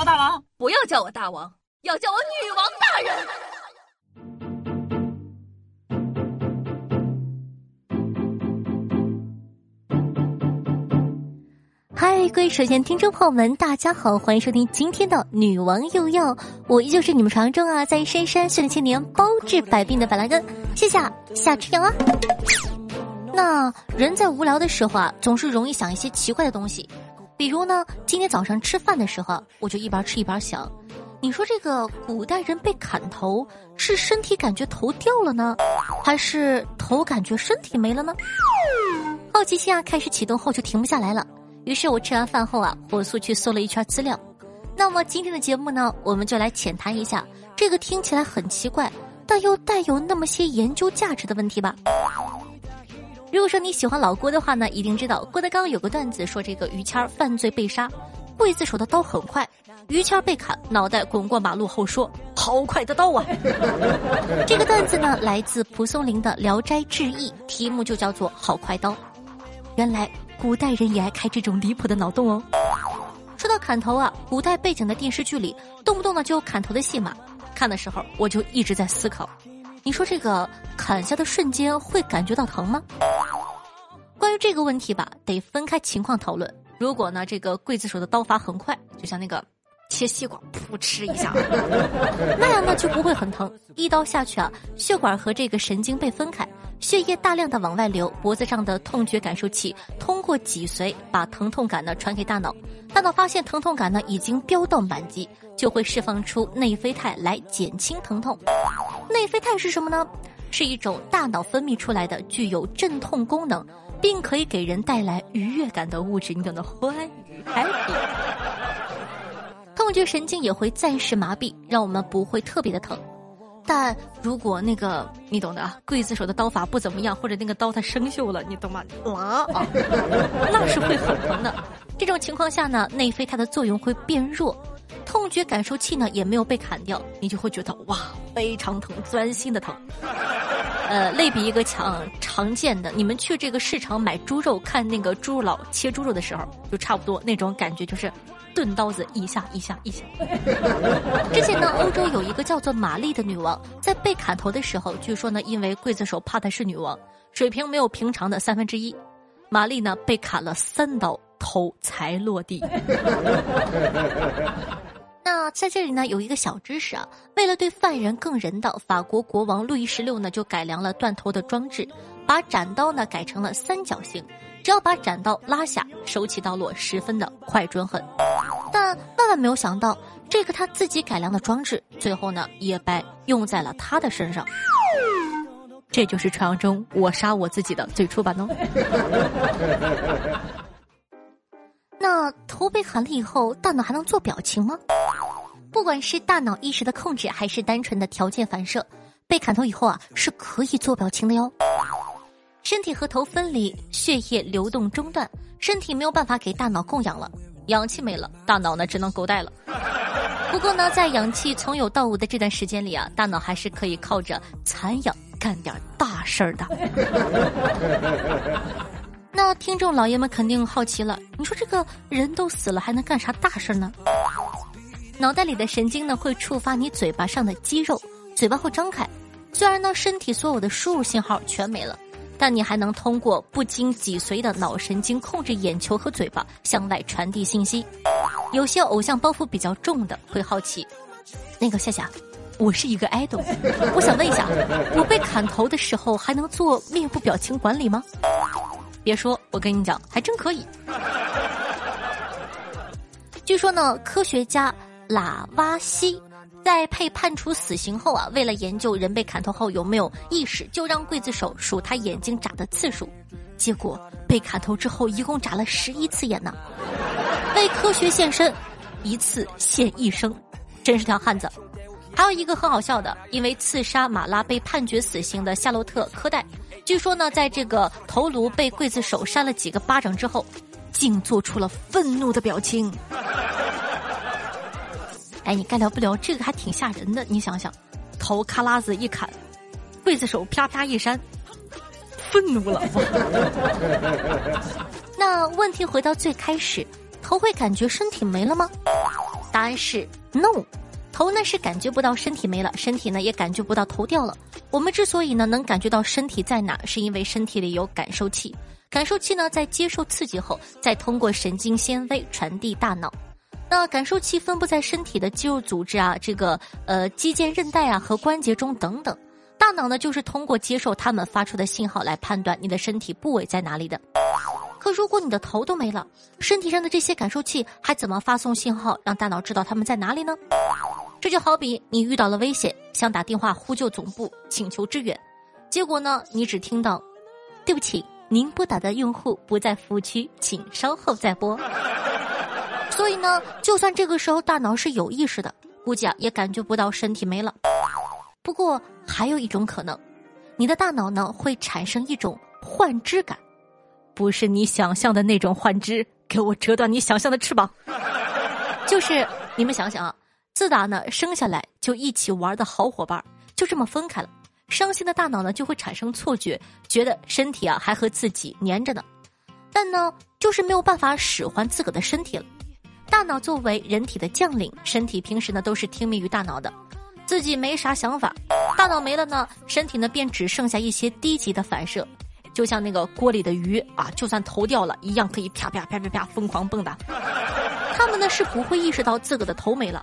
我大王，不要叫我大王，要叫我女王大人。嗨，各位首先听众朋友们，大家好，欢迎收听今天的《女王又要》，我依旧是你们传说中啊，在深山训练千年、包治百病的板蓝根，谢谢夏春阳啊。那人在无聊的时候啊，总是容易想一些奇怪的东西，比如呢，今天早上吃饭的时候，我就一边吃一边想，你说这个古代人被砍头是身体感觉头掉了呢，还是头感觉身体没了呢？好奇心啊开始启动后就停不下来了。于是我吃完饭后啊，火速去搜了一圈资料。那么今天的节目呢，我们就来浅谈一下这个听起来很奇怪，但又带有那么些研究价值的问题吧。如果说你喜欢老郭的话呢，一定知道郭德纲有个段子说这个于谦犯罪被杀，刽子手的刀很快，于谦被砍，脑袋滚过马路后说：“好快的刀啊！” 这个段子呢，来自蒲松龄的《聊斋志异》，题目就叫做《好快刀》。原来。古代人也爱开这种离谱的脑洞哦。说到砍头啊，古代背景的电视剧里动不动呢就有砍头的戏码。看的时候我就一直在思考，你说这个砍下的瞬间会感觉到疼吗？关于这个问题吧，得分开情况讨论。如果呢这个刽子手的刀法很快，就像那个切西瓜噗嗤一下，那样呢就不会很疼。一刀下去啊，血管和这个神经被分开。血液大量的往外流，脖子上的痛觉感受器通过脊髓把疼痛感呢传给大脑，大脑发现疼痛感呢已经飙到满级，就会释放出内啡肽来减轻疼痛。内啡肽是什么呢？是一种大脑分泌出来的具有镇痛功能，并可以给人带来愉悦感的物质。你懂得欢愉 happy。痛觉神经也会暂时麻痹，让我们不会特别的疼。但如果那个你懂的啊，刽子手的刀法不怎么样，或者那个刀它生锈了，你懂吗？啊啊，那是会很疼的。这种情况下呢，内啡肽的作用会变弱，痛觉感受器呢也没有被砍掉，你就会觉得哇，非常疼，钻心的疼。呃，类比一个常常见的，你们去这个市场买猪肉，看那个猪肉佬切猪肉的时候，就差不多那种感觉，就是。钝刀子一下一下一下。之前呢，欧洲有一个叫做玛丽的女王，在被砍头的时候，据说呢，因为刽子手怕她是女王，水平没有平常的三分之一，玛丽呢被砍了三刀，头才落地。那在这里呢，有一个小知识啊，为了对犯人更人道，法国国王路易十六呢就改良了断头的装置，把斩刀呢改成了三角形。只要把斩刀拉下，手起刀落，十分的快准狠。但万万没有想到，这个他自己改良的装置，最后呢也被用在了他的身上。这就是传说中我杀我自己的最初版哦。那头被砍了以后，大脑还能做表情吗？不管是大脑意识的控制，还是单纯的条件反射，被砍头以后啊，是可以做表情的哟。身体和头分离，血液流动中断，身体没有办法给大脑供氧了，氧气没了，大脑呢只能狗带了。不过呢，在氧气从有到无的这段时间里啊，大脑还是可以靠着残氧干点大事儿的。那听众老爷们肯定好奇了，你说这个人都死了还能干啥大事呢？脑袋里的神经呢会触发你嘴巴上的肌肉，嘴巴会张开。虽然呢身体所有的输入信号全没了。但你还能通过不经脊髓的脑神经控制眼球和嘴巴向外传递信息。有些偶像包袱比较重的会好奇，那个夏夏，我是一个 idol，我想问一下，我被砍头的时候还能做面部表情管理吗？别说，我跟你讲，还真可以。据说呢，科学家拉瓦西。在被判处死刑后啊，为了研究人被砍头后有没有意识，就让刽子手数他眼睛眨的次数。结果被砍头之后，一共眨了十一次眼呢。为科学献身，一次献一生，真是条汉子。还有一个很好笑的，因为刺杀马拉被判决死刑的夏洛特·科代，据说呢，在这个头颅被刽子手扇了几个巴掌之后，竟做出了愤怒的表情。哎，你该聊不聊这个还挺吓人的。你想想，头咔啦子一砍，刽子手啪啪一扇，愤怒了。那问题回到最开始，头会感觉身体没了吗？答案是 no。头呢是感觉不到身体没了，身体呢也感觉不到头掉了。我们之所以呢能感觉到身体在哪，是因为身体里有感受器。感受器呢在接受刺激后，再通过神经纤维传递大脑。那感受器分布在身体的肌肉组织啊，这个呃肌腱韧带啊和关节中等等。大脑呢就是通过接受它们发出的信号来判断你的身体部位在哪里的。可如果你的头都没了，身体上的这些感受器还怎么发送信号让大脑知道它们在哪里呢？这就好比你遇到了危险，想打电话呼救总部请求支援，结果呢，你只听到“对不起，您拨打的用户不在服务区，请稍后再拨”。所以呢，就算这个时候大脑是有意识的，估计啊也感觉不到身体没了。不过还有一种可能，你的大脑呢会产生一种幻肢感，不是你想象的那种幻肢，给我折断你想象的翅膀。就是你们想想啊。自打呢生下来就一起玩的好伙伴就这么分开了，伤心的大脑呢就会产生错觉，觉得身体啊还和自己粘着呢，但呢就是没有办法使唤自个的身体了。大脑作为人体的将领，身体平时呢都是听命于大脑的，自己没啥想法，大脑没了呢，身体呢便只剩下一些低级的反射，就像那个锅里的鱼啊，就算头掉了一样可以啪啪啪啪啪疯狂蹦跶。他们呢是不会意识到自个的头没了。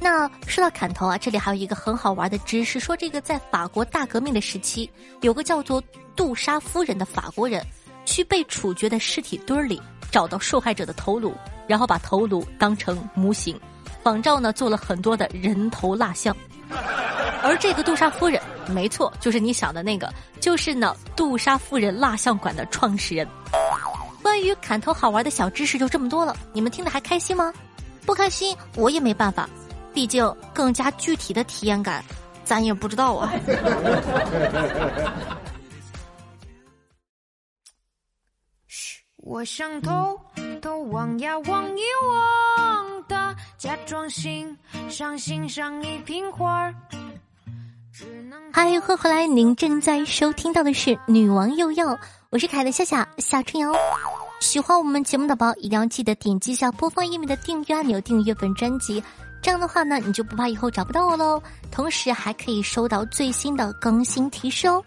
那说到砍头啊，这里还有一个很好玩的知识，说这个在法国大革命的时期，有个叫做杜莎夫人的法国人，去被处决的尸体堆里找到受害者的头颅，然后把头颅当成模型，仿照呢做了很多的人头蜡像。而这个杜莎夫人，没错，就是你想的那个，就是呢杜莎夫人蜡像馆的创始人。关于砍头好玩的小知识就这么多了，你们听得还开心吗？不开心我也没办法。毕竟，更加具体的体验感，咱也不知道啊。嘘，我想偷偷望呀望一望他，假装欣赏欣赏一瓶花儿。嗨，欢迎回来！您正在收听到的是《女王又要》，我是凯的夏夏夏春瑶。喜欢我们节目的宝，一定要记得点击一下播放页面的订阅按钮，订阅本专辑。这样的话呢，你就不怕以后找不到我喽。同时还可以收到最新的更新提示哦。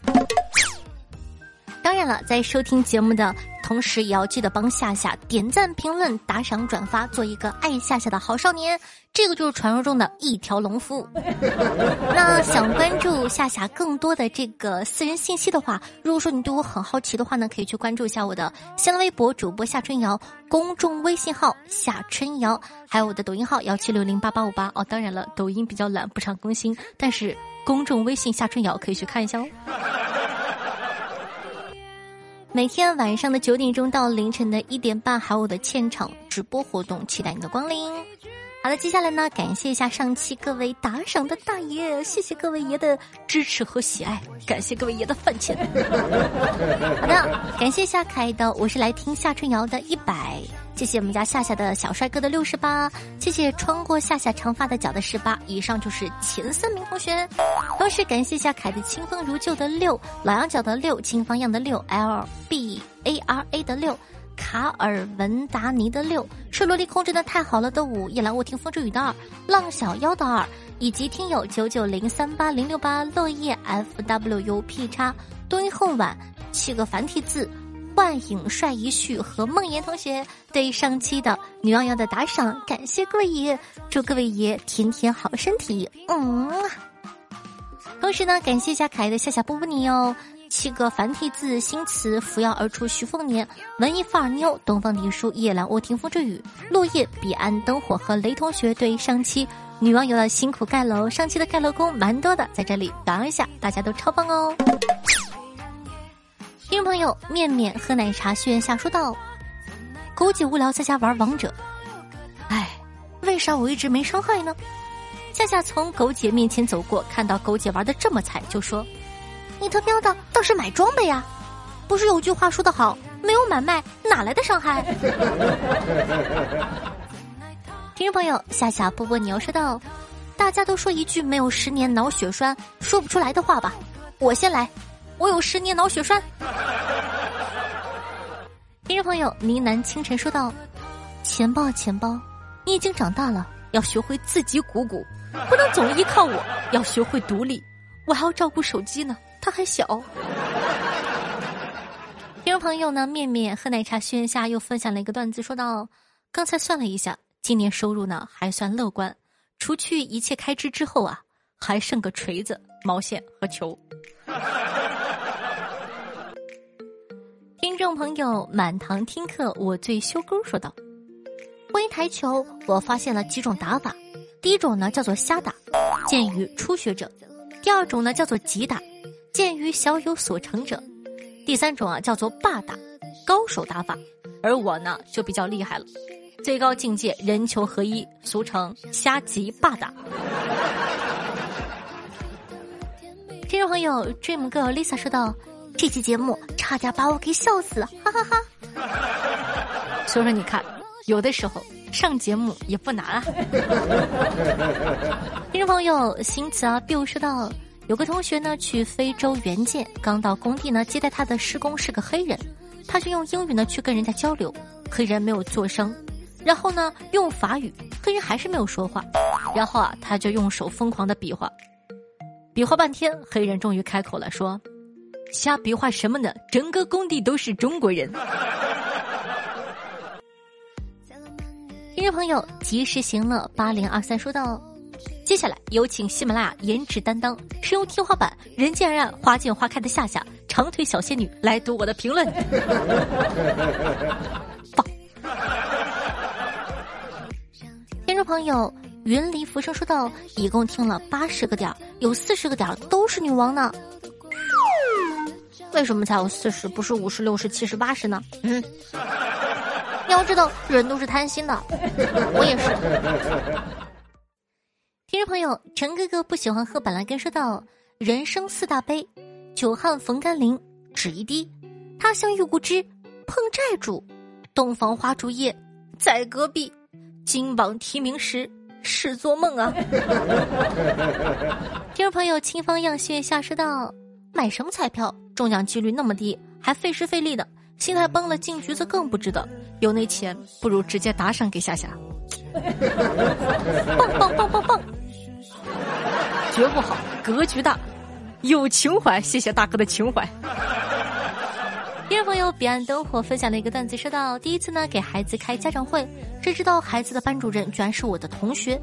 当然了，在收听节目的同时，也要记得帮夏夏点赞、评论、打赏、转发，做一个爱夏夏的好少年。这个就是传说中的一条龙服务。那想关注夏夏更多的这个私人信息的话，如果说你对我很好奇的话呢，可以去关注一下我的新浪微博主播夏春瑶，公众微信号夏春瑶，还有我的抖音号幺七六零八八五八哦。当然了，抖音比较懒，不常更新，但是公众微信夏春瑶可以去看一下哦。每天晚上的九点钟到凌晨的一点半，还有我的现场直播活动，期待你的光临。好了，接下来呢，感谢一下上期各位打赏的大爷，谢谢各位爷的支持和喜爱，感谢各位爷的饭钱。好的，感谢夏凯的，我是来听夏春瑶的一百，谢谢我们家夏夏的小帅哥的六十八，谢谢穿过夏夏长发的脚的十八，以上就是前三名同学。同时感谢一下凯的清风如旧的六，老羊角的六，清方样的六，L B A R A 的六。卡尔文达尼的六，是萝莉控制的太好了的五，夜阑卧听风之雨的二，浪小妖的二，以及听友九九零三八零六八落叶 F W U P 叉多音后晚七个繁体字，幻影帅一旭和梦妍同学对上期的女王瑶的打赏，感谢各位爷，祝各位爷天天好身体，嗯。同时呢，感谢一下可爱的夏夏波波你哦。七个繁体字新词扶摇而出，徐凤年文艺范儿妞，东方梨树夜阑卧听风之雨，落叶彼岸灯火和雷同学对上期女网友的辛苦盖楼，上期的盖楼工蛮多的，在这里表扬一下，大家都超棒哦！听众朋友，面面喝奶茶轩下说道：“狗姐无聊在家玩王者，哎，为啥我一直没伤害呢？”夏夏从狗姐面前走过，看到狗姐玩的这么菜，就说。你他喵的倒是买装备呀！不是有句话说得好，没有买卖哪来的伤害？听众朋友，夏夏波波牛说道：“大家都说一句没有十年脑血栓说不出来的话吧，我先来，我有十年脑血栓。”听众朋友呢喃清晨说道：“钱包钱包，你已经长大了，要学会自己鼓鼓，不能总依靠我，要学会独立。我还要照顾手机呢，他还小。听众朋友呢，面面喝奶茶轩下又分享了一个段子，说到刚才算了一下，今年收入呢还算乐观，除去一切开支之后啊，还剩个锤子、毛线和球。听众朋友，满堂听课，我最修勾说道。关于台球，我发现了几种打法。第一种呢叫做瞎打，鉴于初学者；第二种呢叫做急打，鉴于小有所成者；第三种啊叫做霸打，高手打法。而我呢就比较厉害了，最高境界人球合一，俗称瞎急霸打。听众朋友，Dream Girl Lisa 说道：“这期节目差点把我给笑死，哈哈哈。”所以说你看。有的时候上节目也不难啊。听众朋友，新词啊，比如说到有个同学呢去非洲援建，刚到工地呢接待他的施工是个黑人，他就用英语呢去跟人家交流，黑人没有做声，然后呢用法语，黑人还是没有说话，然后啊他就用手疯狂的比划，比划半天，黑人终于开口了，说：“瞎比划什么呢？整个工地都是中国人。”听众朋友，及时行乐八零二三说道：“接下来有请喜马拉雅颜值担当，使用天花板人见人爱花见花开的夏夏长腿小仙女来读我的评论。棒！听众朋友，云离浮生说道：“一共听了八十个点，有四十个点都是女王呢。为什么才有四十，不是五十、六十、七十、八十呢？嗯。”你要知道，人都是贪心的，我也是。听众朋友，陈哥哥不喜欢喝板蓝根，说道：“人生四大悲，久旱逢甘霖，只一滴；他乡遇故知，碰债主；洞房花烛夜，在隔壁；金榜题名时，是做梦啊。听众朋友，清风漾雪下说道：“买什么彩票，中奖几率那么低，还费时费力的。”心态崩了，进局子更不值得。有那钱，不如直接打赏给夏夏。棒棒棒棒棒！觉悟好，格局大，有情怀。谢谢大哥的情怀。第二朋友彼岸灯火分享了一个段子，说到第一次呢给孩子开家长会，谁知道孩子的班主任居然是我的同学。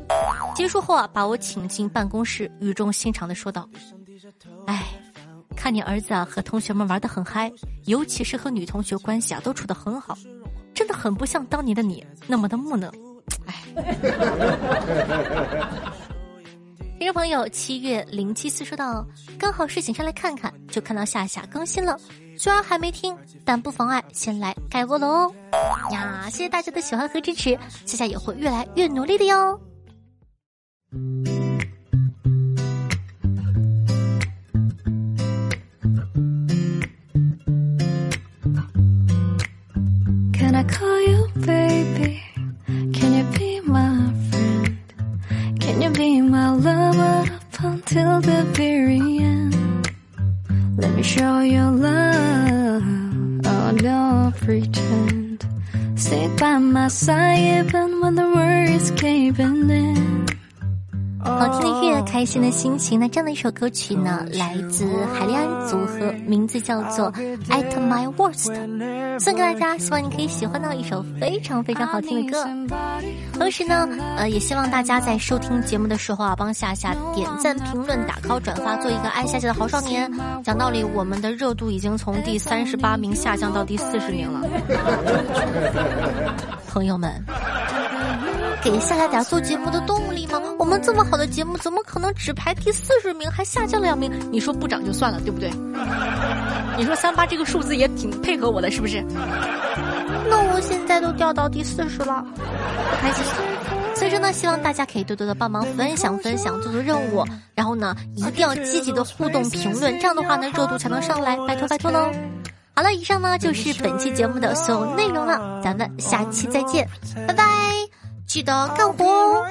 结束后啊，把我请进办公室，语重心长的说道：“哎。”看你儿子啊和同学们玩的很嗨，尤其是和女同学关系啊都处得很好，真的很不像当年的你那么的木讷。听众朋友七月零七四说到，刚好睡醒上来看看，就看到夏夏更新了，虽然还没听，但不妨碍先来盖窝了哦。呀，谢谢大家的喜欢和支持，夏夏也会越来越努力的哟。好听的音乐，开心的心情。那这样的一首歌曲呢，来自海利安组合，名字叫做《At My Worst》，送给大家，希望你可以喜欢到一首非常非常好听的歌。同时呢，呃，也希望大家在收听节目的时候啊，帮夏夏点赞、评论、打 call、转发，做一个爱夏夏的好少年。讲道理，我们的热度已经从第三十八名下降到第四十名了，朋友们。给夏夏点做节目的动力吗？这么好的节目，怎么可能只排第四十名，还下降两名？你说不涨就算了，对不对？你说三八这个数字也挺配合我的，是不是？那我现在都掉到第四十了，不开心。所以说呢，希望大家可以多多的帮忙分享分享，做做任务，然后呢，一定要积极的互动评论，这样的话呢，热度才能上来，拜托拜托喽。好了，以上呢就是本期节目的所有内容了，咱们下期再见，拜拜。记得干活哦！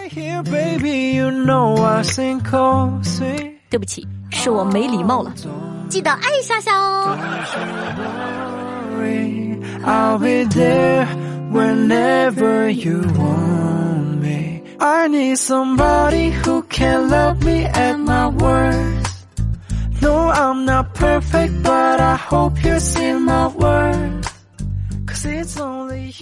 对不起，是我没礼貌了。记得爱夏夏哦！ whenever you want me. I need somebody who can love me at my worst. No, I'm not perfect, but I hope you see my worth. Cause it's only